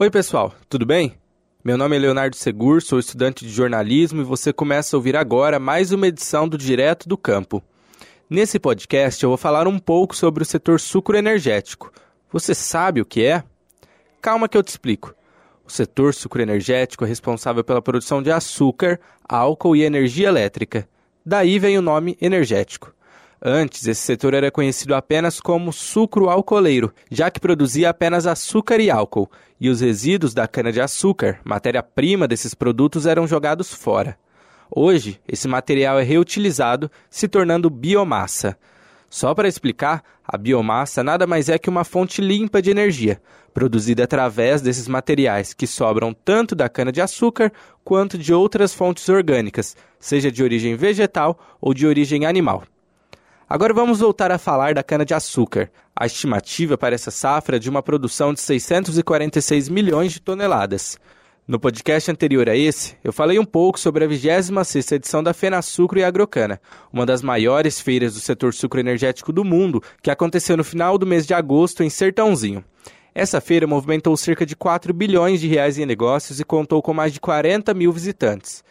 Oi, pessoal, tudo bem? Meu nome é Leonardo Segur, sou estudante de jornalismo e você começa a ouvir agora mais uma edição do Direto do Campo. Nesse podcast eu vou falar um pouco sobre o setor sucroenergético. Você sabe o que é? Calma que eu te explico. O setor sucroenergético é responsável pela produção de açúcar, álcool e energia elétrica. Daí vem o nome energético. Antes, esse setor era conhecido apenas como sucro alcooleiro, já que produzia apenas açúcar e álcool, e os resíduos da cana-de-açúcar, matéria-prima desses produtos, eram jogados fora. Hoje, esse material é reutilizado, se tornando biomassa. Só para explicar, a biomassa nada mais é que uma fonte limpa de energia, produzida através desses materiais que sobram tanto da cana-de-açúcar quanto de outras fontes orgânicas, seja de origem vegetal ou de origem animal. Agora vamos voltar a falar da cana-de-açúcar. A estimativa para essa safra é de uma produção de 646 milhões de toneladas. No podcast anterior a esse, eu falei um pouco sobre a 26ª edição da Fena Sucro e Agrocana, uma das maiores feiras do setor sucroenergético do mundo, que aconteceu no final do mês de agosto em Sertãozinho. Essa feira movimentou cerca de 4 bilhões de reais em negócios e contou com mais de 40 mil visitantes.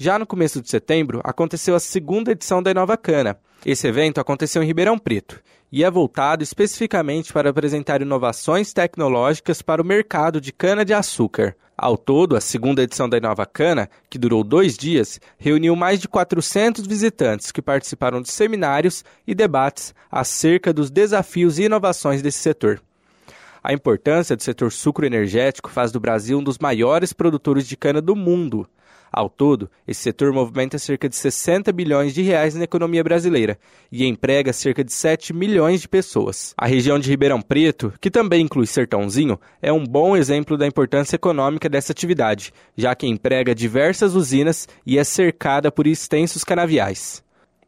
Já no começo de setembro, aconteceu a segunda edição da Nova Cana, esse evento aconteceu em Ribeirão Preto e é voltado especificamente para apresentar inovações tecnológicas para o mercado de cana-de-açúcar. Ao todo, a segunda edição da Inova Cana, que durou dois dias, reuniu mais de 400 visitantes que participaram de seminários e debates acerca dos desafios e inovações desse setor. A importância do setor sucroenergético faz do Brasil um dos maiores produtores de cana do mundo. Ao todo, esse setor movimenta cerca de 60 bilhões de reais na economia brasileira e emprega cerca de 7 milhões de pessoas. A região de Ribeirão Preto, que também inclui Sertãozinho, é um bom exemplo da importância econômica dessa atividade, já que emprega diversas usinas e é cercada por extensos canaviais.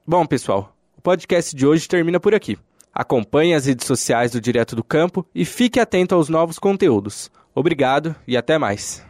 Bom, pessoal, o podcast de hoje termina por aqui. Acompanhe as redes sociais do Direto do Campo e fique atento aos novos conteúdos. Obrigado e até mais.